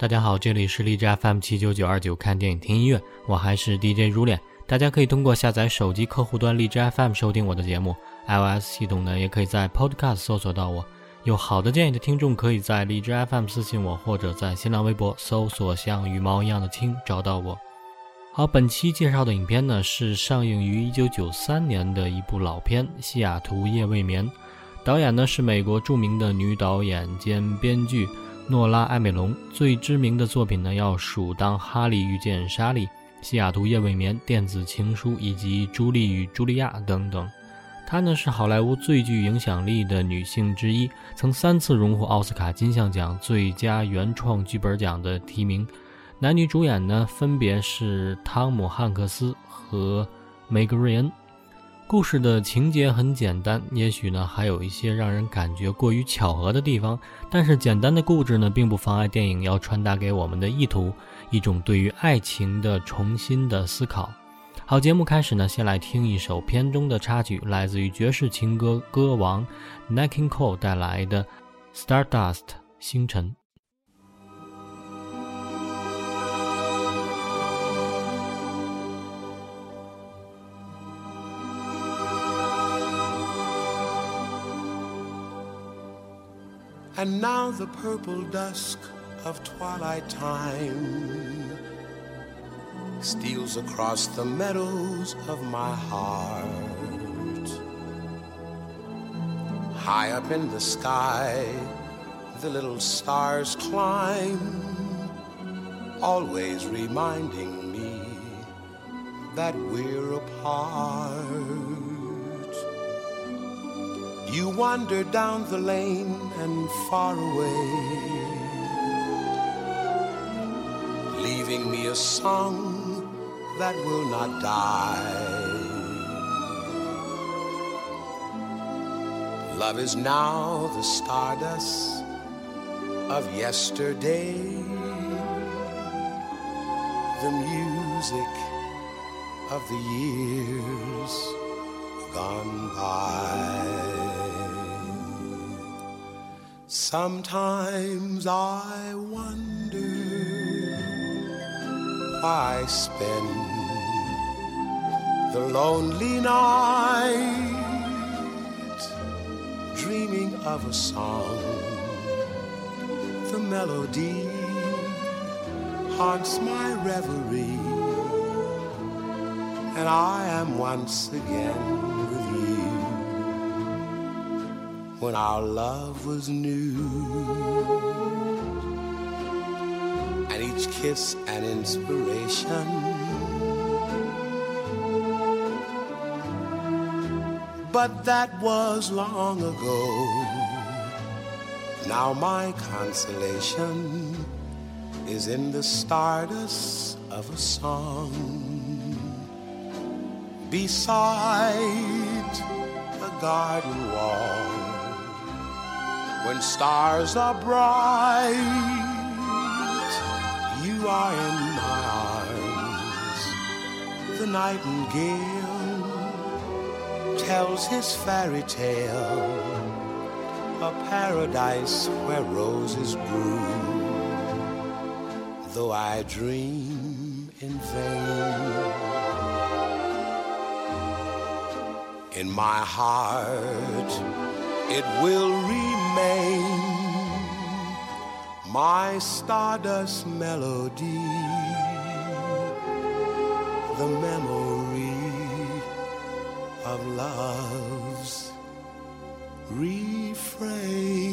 大家好，这里是荔枝 FM 七九九二九，看电影听音乐，我还是 DJ 如脸。大家可以通过下载手机客户端荔枝 FM 收听我的节目，iOS 系统呢也可以在 Podcast 搜索到我。有好的建议的听众，可以在荔枝 FM 私信我，或者在新浪微博搜索像羽毛一样的青找到我。好，本期介绍的影片呢是上映于一九九三年的一部老片《西雅图夜未眠》，导演呢是美国著名的女导演兼编剧。诺拉·艾美隆最知名的作品呢，要数《当哈利遇见莎莉》《西雅图夜未眠》《电子情书》以及《朱莉与茱莉亚》等等。她呢是好莱坞最具影响力的女性之一，曾三次荣获奥斯卡金像奖最佳原创剧本奖的提名。男女主演呢分别是汤姆·汉克斯和梅格·瑞恩。故事的情节很简单，也许呢还有一些让人感觉过于巧合的地方，但是简单的故事呢并不妨碍电影要传达给我们的意图，一种对于爱情的重新的思考。好，节目开始呢，先来听一首片中的插曲，来自于爵士情歌歌王 n a k i n Cole 带来的《Stardust》星辰。And now the purple dusk of twilight time steals across the meadows of my heart. High up in the sky, the little stars climb, always reminding me that we're apart. You wander down the lane and far away, leaving me a song that will not die. Love is now the stardust of yesterday, the music of the years gone by. Sometimes I wonder why I spend the lonely night dreaming of a song. The melody haunts my reverie, and I am once again when our love was new. And each kiss an inspiration. But that was long ago. Now my consolation is in the stardust of a song. Beside a garden wall when stars are bright, you are in my arms. The nightingale tells his fairy tale, a paradise where roses grew. Though I dream in vain, in my heart it will remain my stardust melody, the memory of love's refrain.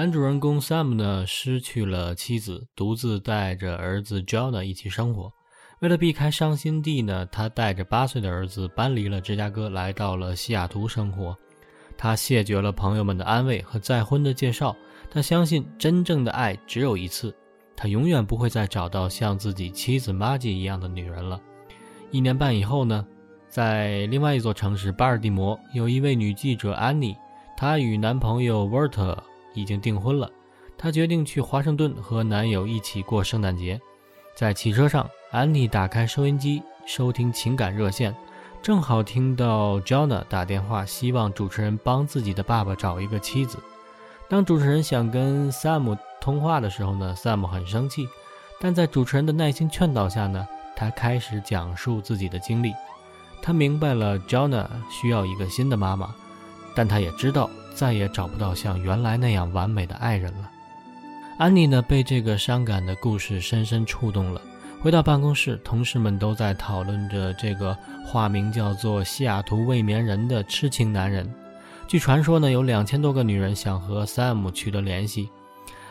男主人公 Sam 呢，失去了妻子，独自带着儿子 Jonah 一起生活。为了避开伤心地呢，他带着八岁的儿子搬离了芝加哥，来到了西雅图生活。他谢绝了朋友们的安慰和再婚的介绍。他相信真正的爱只有一次，他永远不会再找到像自己妻子 Maggie 一样的女人了。一年半以后呢，在另外一座城市巴尔的摩，有一位女记者安妮，她与男朋友 Walter。已经订婚了，她决定去华盛顿和男友一起过圣诞节。在汽车上，安妮打开收音机收听情感热线，正好听到 Jona 打电话，希望主持人帮自己的爸爸找一个妻子。当主持人想跟 Sam 通话的时候呢，Sam 很生气，但在主持人的耐心劝导下呢，他开始讲述自己的经历。他明白了 Jona 需要一个新的妈妈，但他也知道再也找不到像原来那样完美的爱人了。安妮呢，被这个伤感的故事深深触动了。回到办公室，同事们都在讨论着这个化名叫做西雅图未眠人的痴情男人。据传说呢，有两千多个女人想和 Sam 取得联系。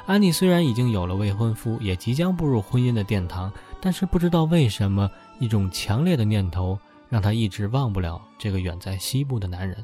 安妮虽然已经有了未婚夫，也即将步入婚姻的殿堂，但是不知道为什么，一种强烈的念头让她一直忘不了这个远在西部的男人。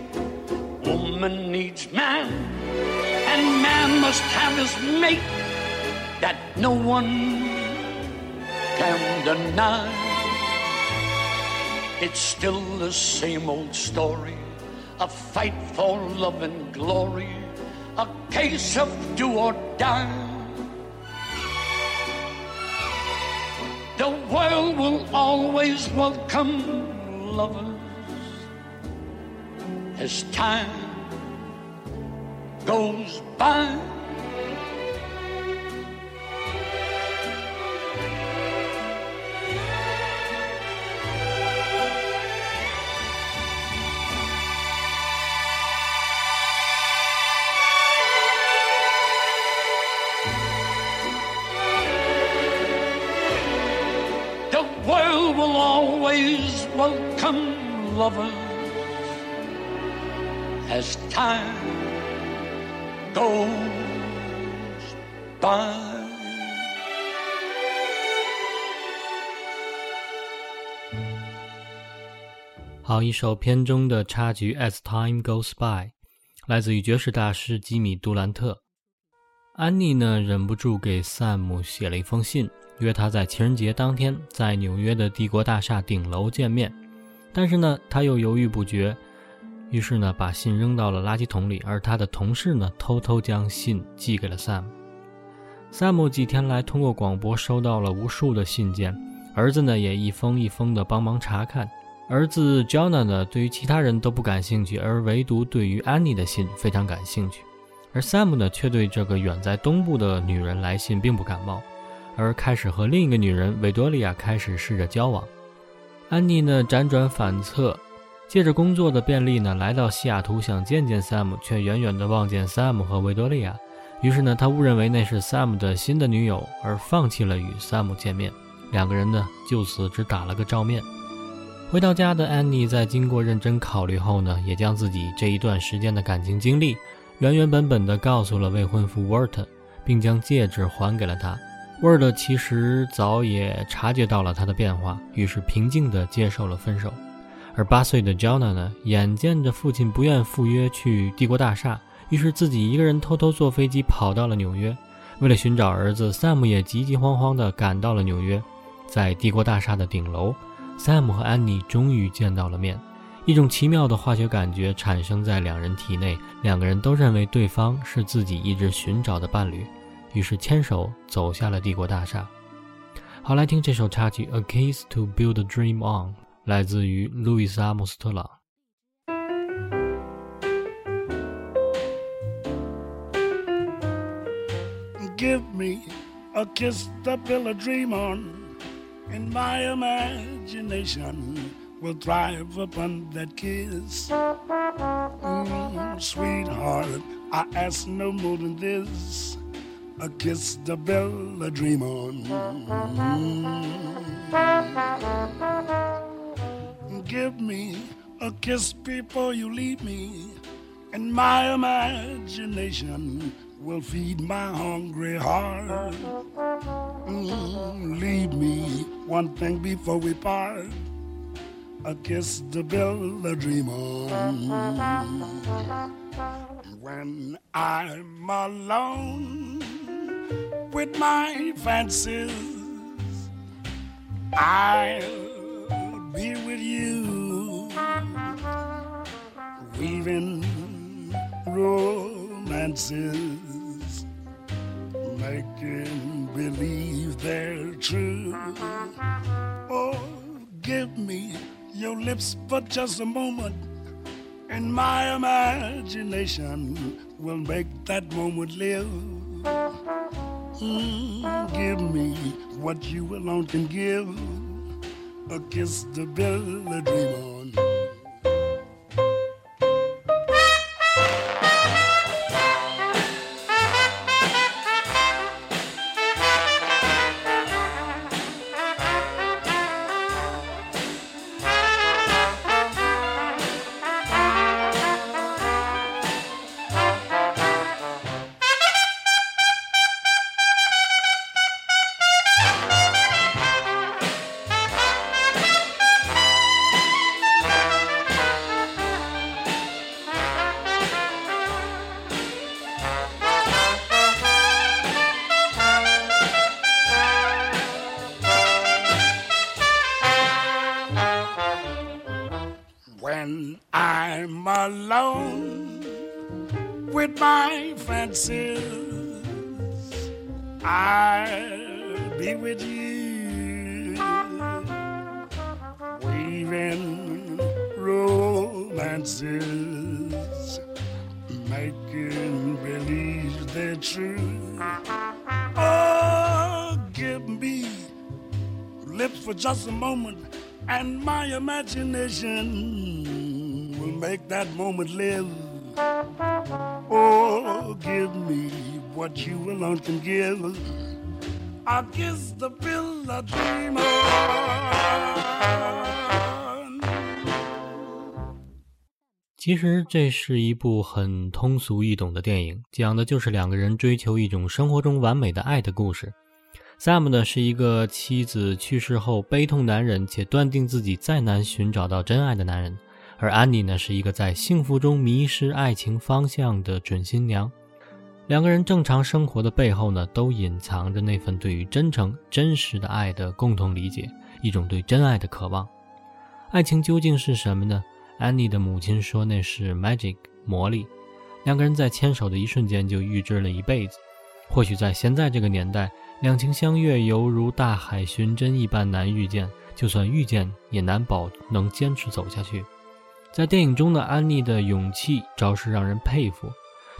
Woman needs man, and man must have his mate that no one can deny. It's still the same old story a fight for love and glory, a case of do or die. The world will always welcome lovers as time goes by. The world will always welcome lovers as time goes by. 好，一首片中的插曲《As Time Goes By》，来自于爵士大师吉米·杜兰特。安妮呢，忍不住给萨姆写了一封信，约他在情人节当天在纽约的帝国大厦顶楼见面。但是呢，他又犹豫不决，于是呢，把信扔到了垃圾桶里。而他的同事呢，偷偷将信寄给了 Sam Sam 几天来通过广播收到了无数的信件，儿子呢也一封一封的帮忙查看。儿子 Jonah 呢，对于其他人都不感兴趣，而唯独对于安妮的信非常感兴趣。而 Sam 呢，却对这个远在东部的女人来信并不感冒，而开始和另一个女人维多利亚开始试着交往。安妮呢，辗转反侧，借着工作的便利呢，来到西雅图想见见 Sam，却远远地望见 Sam 和维多利亚。于是呢，他误认为那是 Sam 的新的女友，而放弃了与 Sam 见面。两个人呢，就此只打了个照面。回到家的安妮在经过认真考虑后呢，也将自己这一段时间的感情经历原原本本地告诉了未婚夫 Wert，并将戒指还给了他。Wert 其实早也察觉到了他的变化，于是平静地接受了分手。而八岁的 Jonah 呢，眼见着父亲不愿赴约去帝国大厦，于是自己一个人偷偷坐飞机跑到了纽约。为了寻找儿子，Sam 也急急慌慌地赶到了纽约，在帝国大厦的顶楼。Sam 和安妮终于见到了面，一种奇妙的化学感觉产生在两人体内，两个人都认为对方是自己一直寻找的伴侣，于是牵手走下了帝国大厦。好，来听这首插曲《A Kiss to Build a Dream On》，来自于路易斯·阿姆斯特朗。Give me a kiss to build a dream on, and my imagination will thrive upon that kiss. Mm, sweetheart, I ask no more than this a kiss to build a dream on. Mm. Give me a kiss before you leave me, and my imagination will feed my hungry heart. Mm, leave me one thing before we part a kiss to build a dream on. When I'm alone with my fancies, I'll be with you, weaving romances, making believe they're true. Oh, give me your lips for just a moment, and my imagination will make that moment live. Mm, give me what you alone can give a kiss to build a When I'm alone with my fancies, I'll be with you, weaving romances, making believe they're true. Oh, give me lips for just a moment, and my imagination will make that moment live. Oh, give me what you alone can give. I kiss the bill a dream on. 其实这是一部很通俗易懂的电影，讲的就是两个人追求一种生活中完美的爱的故事。Sam 呢是一个妻子去世后悲痛难忍且断定自己再难寻找到真爱的男人，而安妮呢是一个在幸福中迷失爱情方向的准新娘。两个人正常生活的背后呢，都隐藏着那份对于真诚、真实的爱的共同理解，一种对真爱的渴望。爱情究竟是什么呢？安妮的母亲说那是 magic 魔力，两个人在牵手的一瞬间就预知了一辈子。或许在现在这个年代，两情相悦犹如大海寻针一般难遇见，就算遇见，也难保能坚持走下去。在电影中的安妮的勇气着实让人佩服，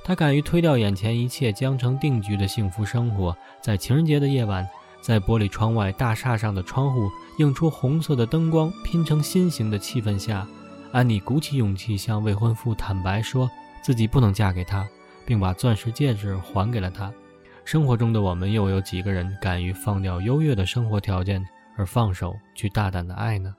她敢于推掉眼前一切将成定局的幸福生活，在情人节的夜晚，在玻璃窗外大厦上的窗户映出红色的灯光拼成心形的气氛下，安妮鼓起勇气向未婚夫坦白说自己不能嫁给他，并把钻石戒指还给了他。生活中的我们又有几个人敢于放掉优越的生活条件，而放手去大胆的爱呢？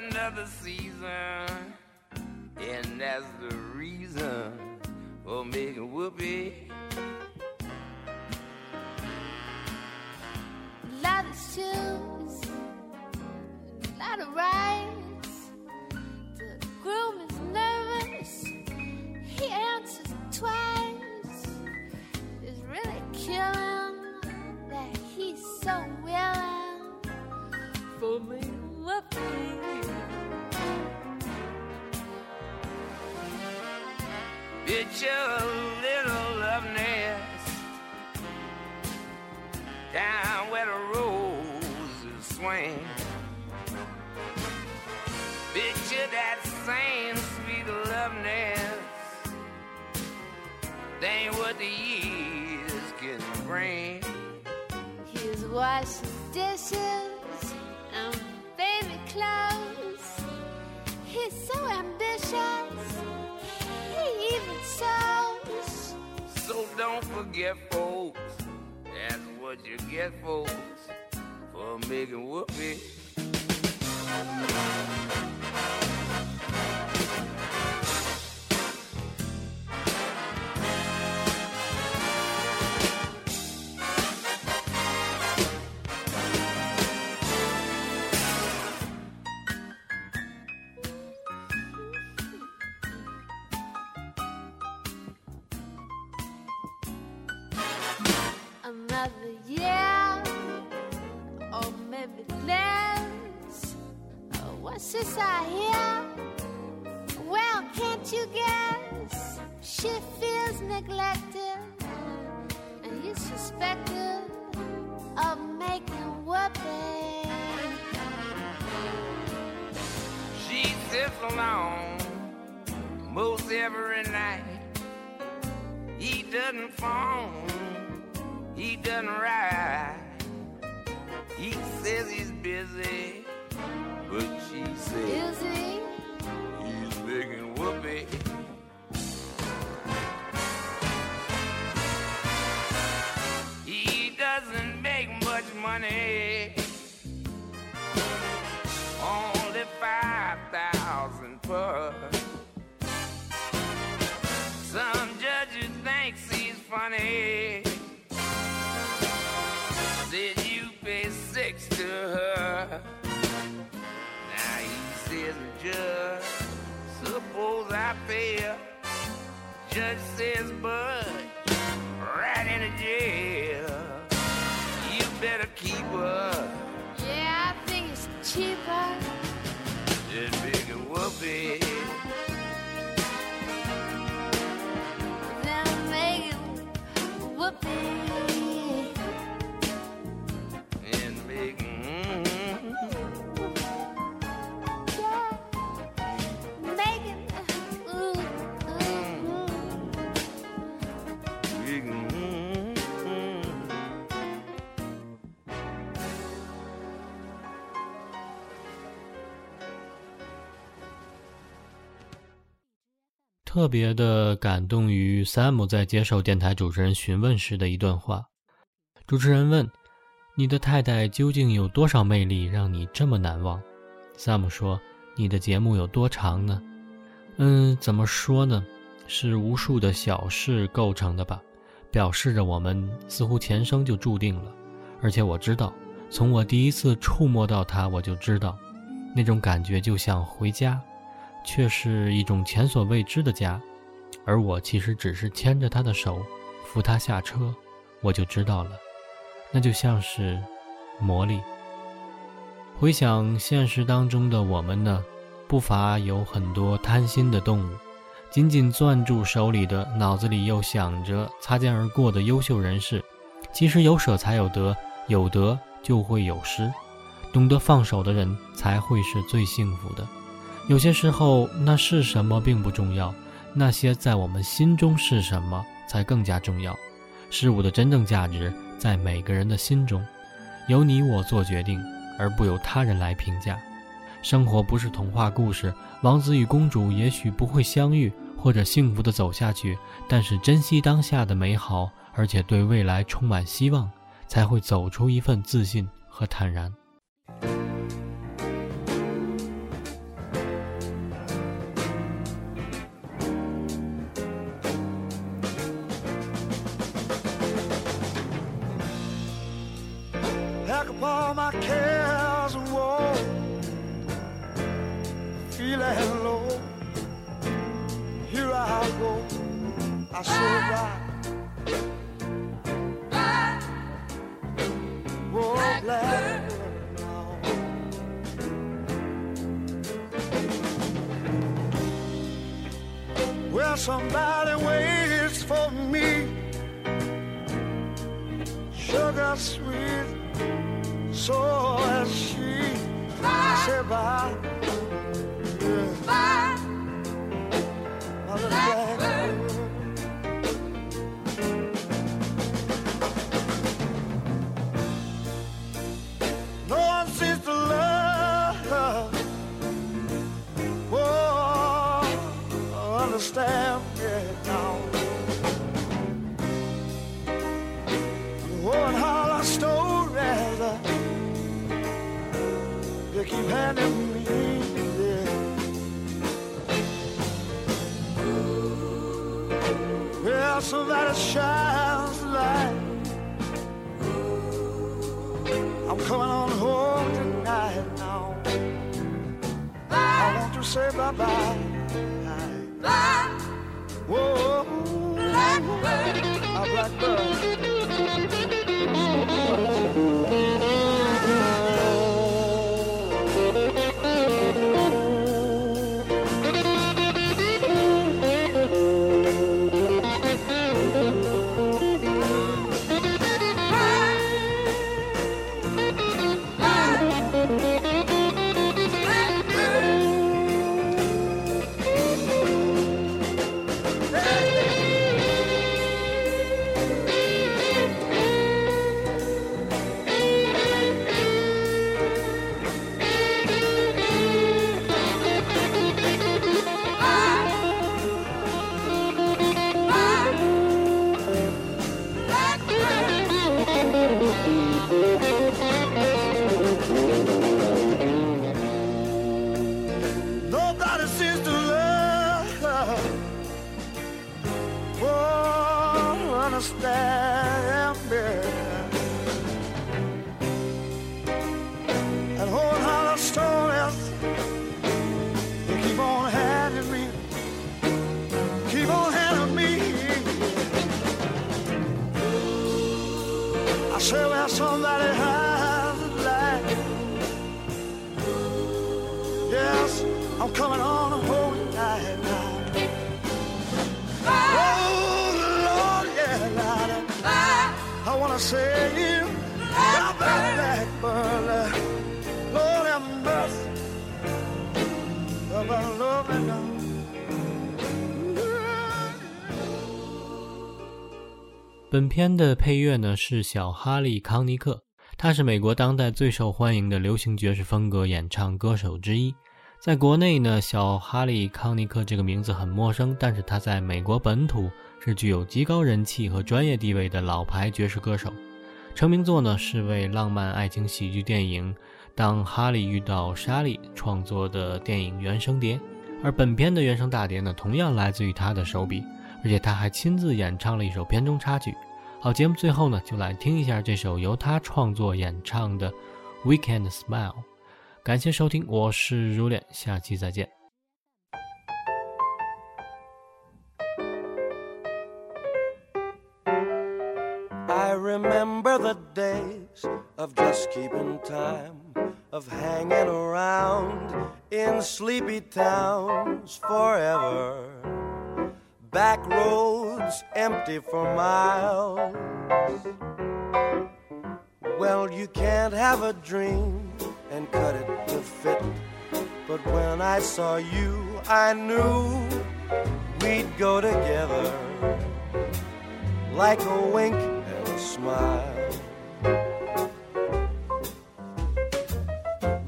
The season, and that's the reason for making whoopee. Love is true, gotta rise. The groom is nervous. He answers twice. It's really killing that he's so willing for me to Picture a little love nest down where the roses swing. Picture that same sweet love nest. They what the years can bring. He's washing dishes and baby clothes. Don't forget, folks. That's what you get, folks, for making whoopee. I hear? Well, can't you guess? She feels neglected, and he's suspected of making whoopee. She sits alone most every night. He doesn't phone, he doesn't ride. He says he's busy, but she says Is he? he's making whoopee. He doesn't make much money. Only five thousand per. Says, Bud, 特别的感动于 Sam 在接受电台主持人询问时的一段话。主持人问：“你的太太究竟有多少魅力，让你这么难忘？”Sam 说：“你的节目有多长呢？”嗯，怎么说呢？是无数的小事构成的吧，表示着我们似乎前生就注定了。而且我知道，从我第一次触摸到它，我就知道，那种感觉就像回家。却是一种前所未知的家，而我其实只是牵着他的手，扶他下车，我就知道了，那就像是魔力。回想现实当中的我们呢，不乏有很多贪心的动物，紧紧攥住手里的，脑子里又想着擦肩而过的优秀人士。其实有舍才有得，有得就会有失，懂得放手的人才会是最幸福的。有些时候，那是什么并不重要，那些在我们心中是什么才更加重要。事物的真正价值在每个人的心中，由你我做决定，而不由他人来评价。生活不是童话故事，王子与公主也许不会相遇或者幸福的走下去，但是珍惜当下的美好，而且对未来充满希望，才会走出一份自信和坦然。Pack up all my understand. And whole hollow stories they keep on handing me, keep on handing me. I say, well, somebody has a light. Yes, I'm coming on 本片的配乐呢是小哈利·康尼克，他是美国当代最受欢迎的流行爵士风格演唱歌手之一。在国内呢，小哈利·康尼克这个名字很陌生，但是他在美国本土是具有极高人气和专业地位的老牌爵士歌手。成名作呢是为浪漫爱情喜剧电影《当哈利遇到莎莉》创作的电影原声碟，而本片的原声大碟呢同样来自于他的手笔。而且他还亲自演唱了一首片中插曲。好，节目最后呢，就来听一下这首由他创作演唱的《Weekend Smile》。感谢收听，我是如恋，下期再见。I remember the days of just keeping time, of hanging around in sleepy towns forever. Back roads empty for miles. Well, you can't have a dream and cut it to fit. But when I saw you, I knew we'd go together like a wink and a smile.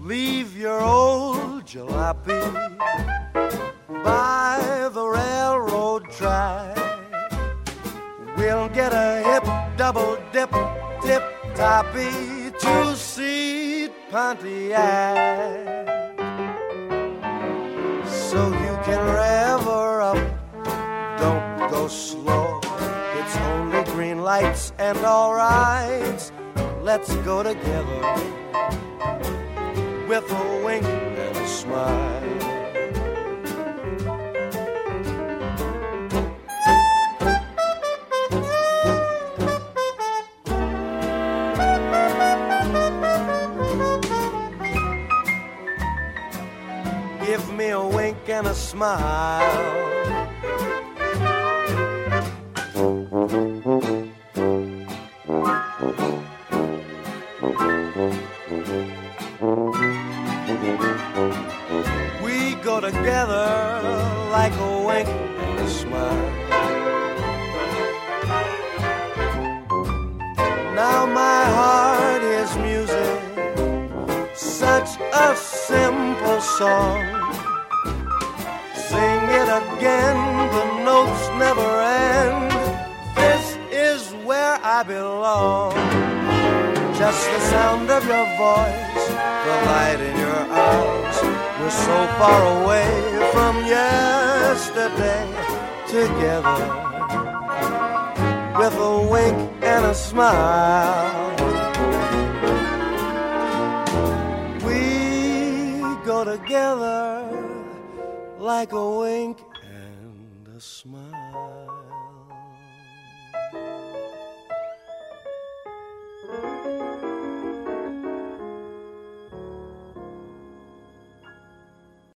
Leave your old jalopy by double dip tip toppy two seat Pontiac. So you can rev her up, don't go slow. It's only green lights and all rights. Let's go together with a wink and a smile. A smile. We go together like a wink and a smile. Now my heart is music, such a simple song. Again, the notes never end. This is where I belong. Just the sound of your voice, the light in your eyes. We're so far away from yesterday together with a wink and a smile. We go together like a wink and a smile.